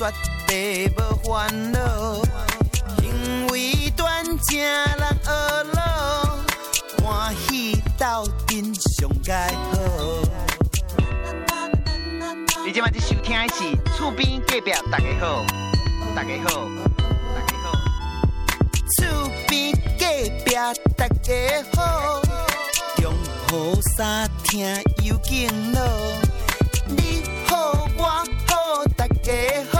绝对无烦恼，行为端正人学老，欢喜斗阵上盖好。你今晚在收听的是厝边隔壁大家好，大家好，大家好，厝边隔壁大家好，中雨三听有劲路，你好我好大家好，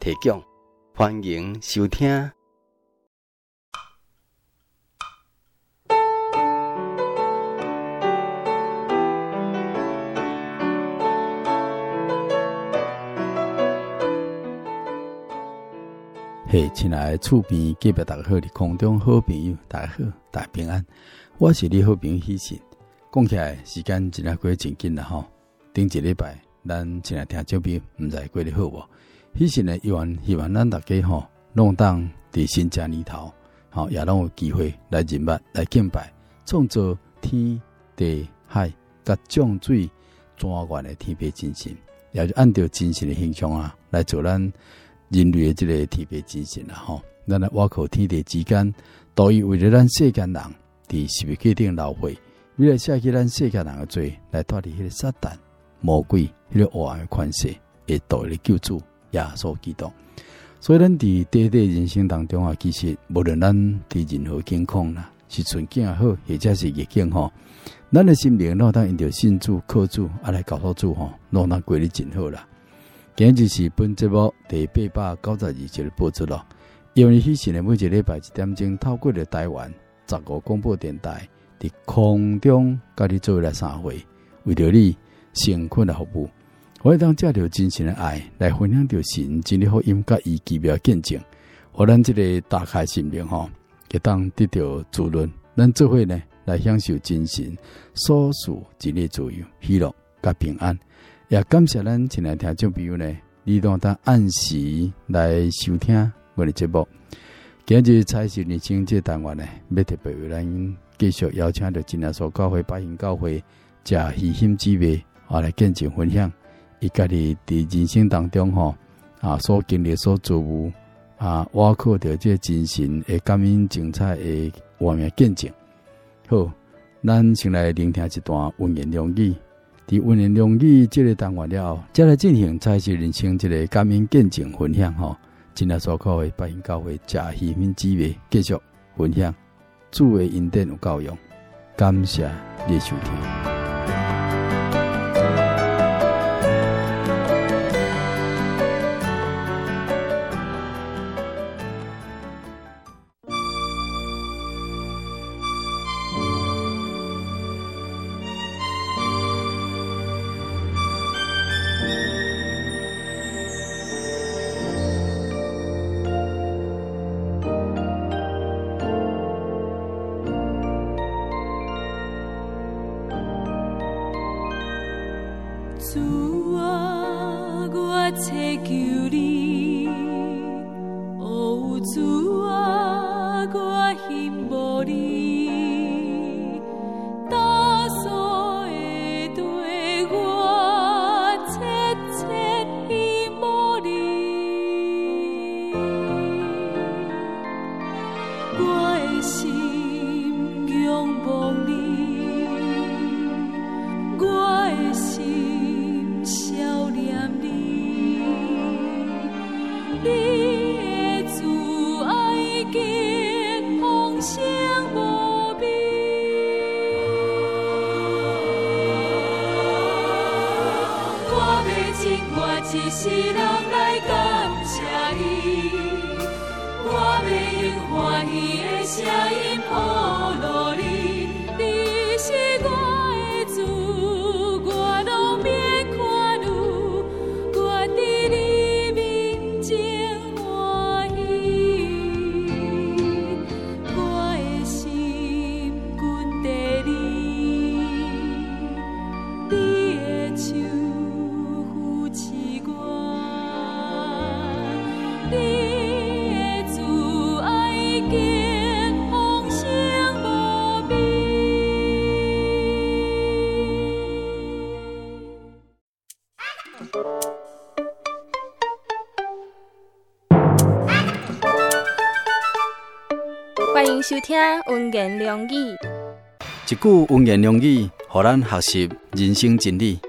提供，欢迎收听。嘿，亲爱厝边隔壁大家好，你空中好朋友大家好，大家平安。我是你好朋友喜信。讲起来时间真系过真紧啦吼。顶一礼拜，咱亲爱听这边唔知过得好无？迄时呢，希望希望咱大家吼，弄当伫新正年头，吼也拢有机会来认捌来敬拜，创造天地海甲众水专员的天父真神，也就按照精神的形象啊来做咱。人类的这个天别精神啦，吼！咱来挖靠天地之间，都以为了咱世间人，伫是不决定老会，为了写起咱世间人的罪，来脱离迄个撒旦、魔鬼、迄个黑暗的权势，会得来救助耶稣基督。所以咱伫短短人生当中啊，其实无论咱伫任何境况啦，是顺境也好，或者是逆境吼，咱的心灵若当因着信主、靠主啊来搞好主吼，若当过得真好啦。今日是本节目第八百九十二集的播出咯。因为喜信的每一个礼拜一点钟，透过了台湾十五广播电台，伫空中甲你做来三会，为着你辛苦的服务，我会当借着真心的爱来分享着神真的福音甲伊奇妙见证，互咱这个打开心灵吼，会当得到滋润，咱做伙呢来享受真神所属一日自由、喜乐甲平安。也感谢咱亲爱听众朋友呢，你当当按时来收听我的节目。今日彩是人生这单元呢，要特别为咱继续邀请着真耶稣教会、百姓教会，加虚心之味啊来见证分享，伊家己伫人生当中吼啊所经历、所做务啊，挖靠着这精神会感恩精彩诶画面见证。好，咱先来聆听一段文言良语。伫文言良语这个单元了后，再来进行再次人生这个感恩见证分享吼。今日所讲的百姓教会加喜悯之味继续分享主的恩典有教养，感谢你收听。我心仍望你，我的心想念你。你的慈爱已经风无。我的情愿，一世人来感谢你。我要用欢喜的声音，播。迎收听温言良语，一句温言良语，互咱学习人生真理。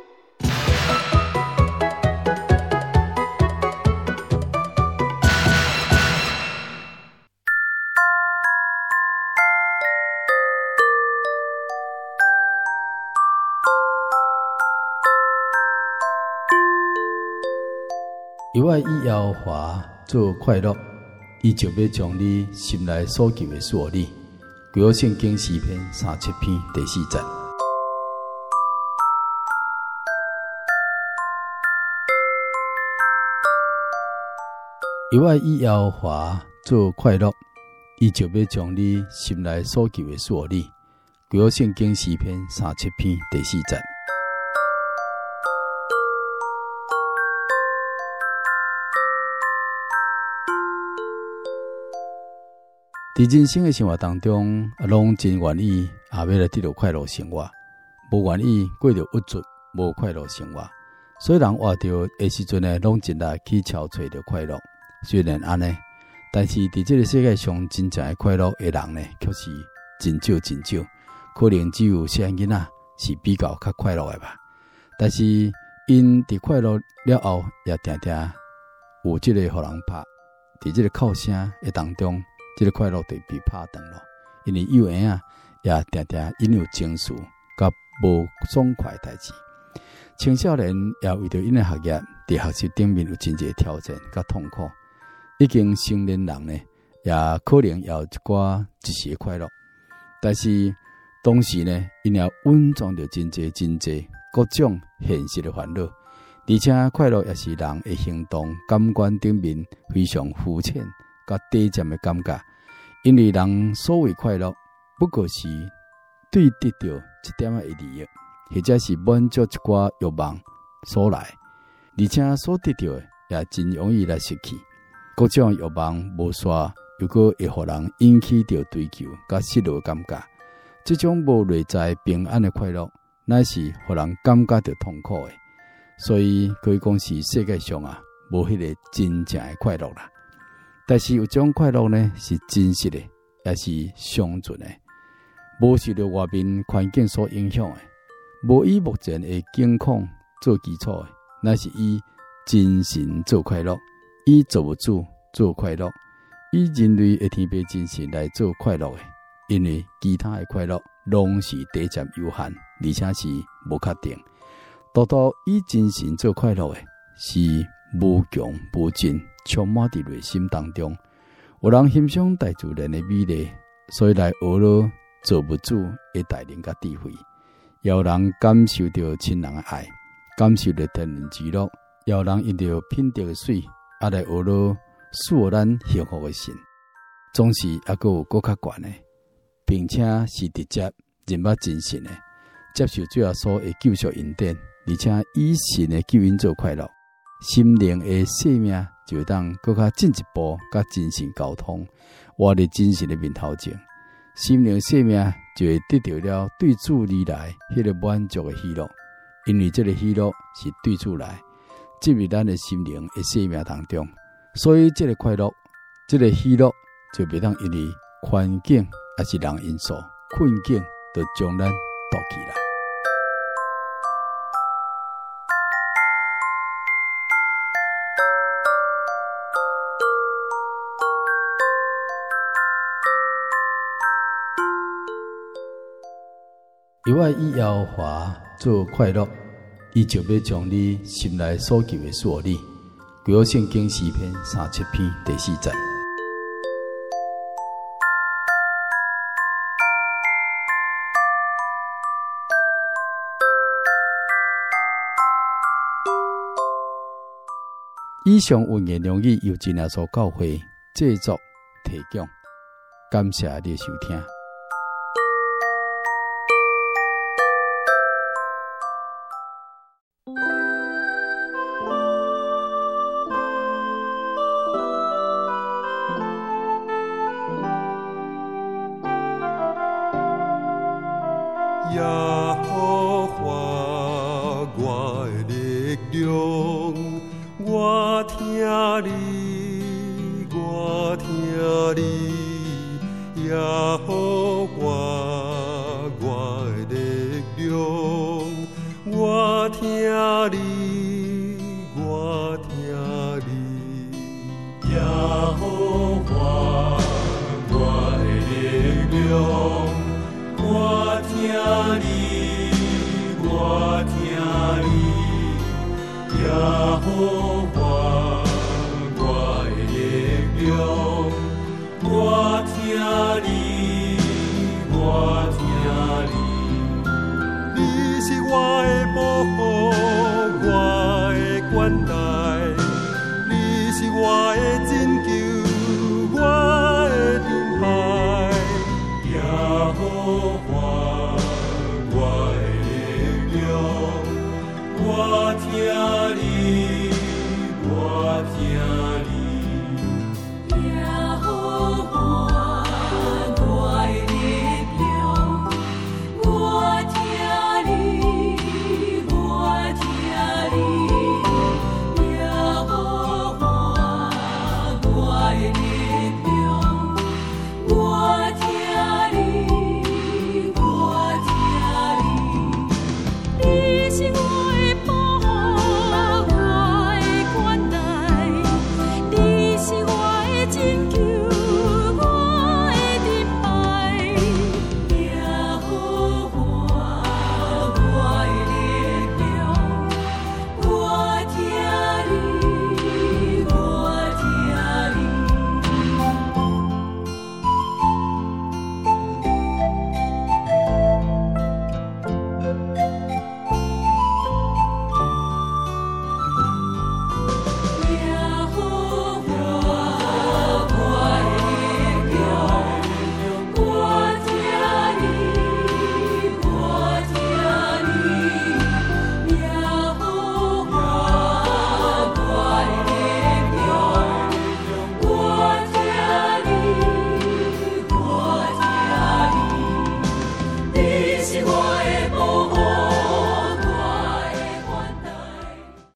由爱以妖华做快乐，伊就要将你心内所求的所你。旧约圣经诗篇三七篇第四节。由爱以妖华做快乐，伊就要将你心内所求的所你。旧约圣经诗篇三七篇第四节。在人生的生活当中，拢真愿意也要来得到快乐生活，无愿意过着郁卒无快乐生活。所以人活着的时阵呢，拢尽力去找找着快乐。虽然安尼，但是伫这个世界上真正的快乐的人呢，却是真少真少，可能只有细囡仔是比较较快乐的吧。但是因伫快乐了后，也定定有这个互人拍，伫这个哭声的当中。这个快乐就被拍断了，因为幼儿啊，也常常因有情绪甲无爽快代志。青少年也为着因的学业，伫学习顶面有真侪挑战甲痛苦。已经成年人呢，也可能也有一寡一时的快乐，但是同时呢，因也蕴藏着真侪真侪各种现实的烦恼，而且快乐也是人的行动感官顶面非常肤浅。甲低贱的感觉，因为人所谓快乐，不过是对得到一点仔利益，或者是满足一寡欲望所来，而且所得到诶也真容易来失去。各种欲望无煞，又果会互人引起着追求甲失落感觉，这种无内在平安的快乐，乃是互人感觉着痛苦的。所以可以讲是世界上啊，无迄个真正的快乐啦。但是有种快乐呢，是真实的，也是长存的，无受着外面环境所影响的，无以目前的境况做基础的，那是以精神做快乐，以造物主做快乐，以人类的天别精神来做快乐的，因为其他的快乐拢是短暂有限，而且是无确定。独独以精神做快乐的，是无穷无尽。充满伫内心当中，有人欣赏大自然的美丽，所以来学了造物主的带领甲智慧；也有人感受着亲人的爱，感受着天伦之乐；也有人因着品德的水，啊来学了赐予咱幸福的心。总是还阁有阁较悬的，并且是直接人捌真神的接受最后所的救赎恩典，而且以神的救恩做快乐，心灵诶生命。就会当更加进一步，甲精神沟通，活伫精神的面头前，心灵生命就会得到了对主而来迄个满足的喜乐，因为这个喜乐是对主来进入咱的心灵诶生命当中，所以这个快乐，这个喜乐就袂当因为环境还是人因素困境，就将咱夺起来。由爱以妖华做快乐，伊就要将你心内所求的所你。旧约圣经诗篇三七篇第四节。以上文言良语由真耶稣教会制作提供，感谢你的收听。我听你，我听你，也好发我的力量。我听你，我听你，也好发我的力量。我听你，我听你，也好。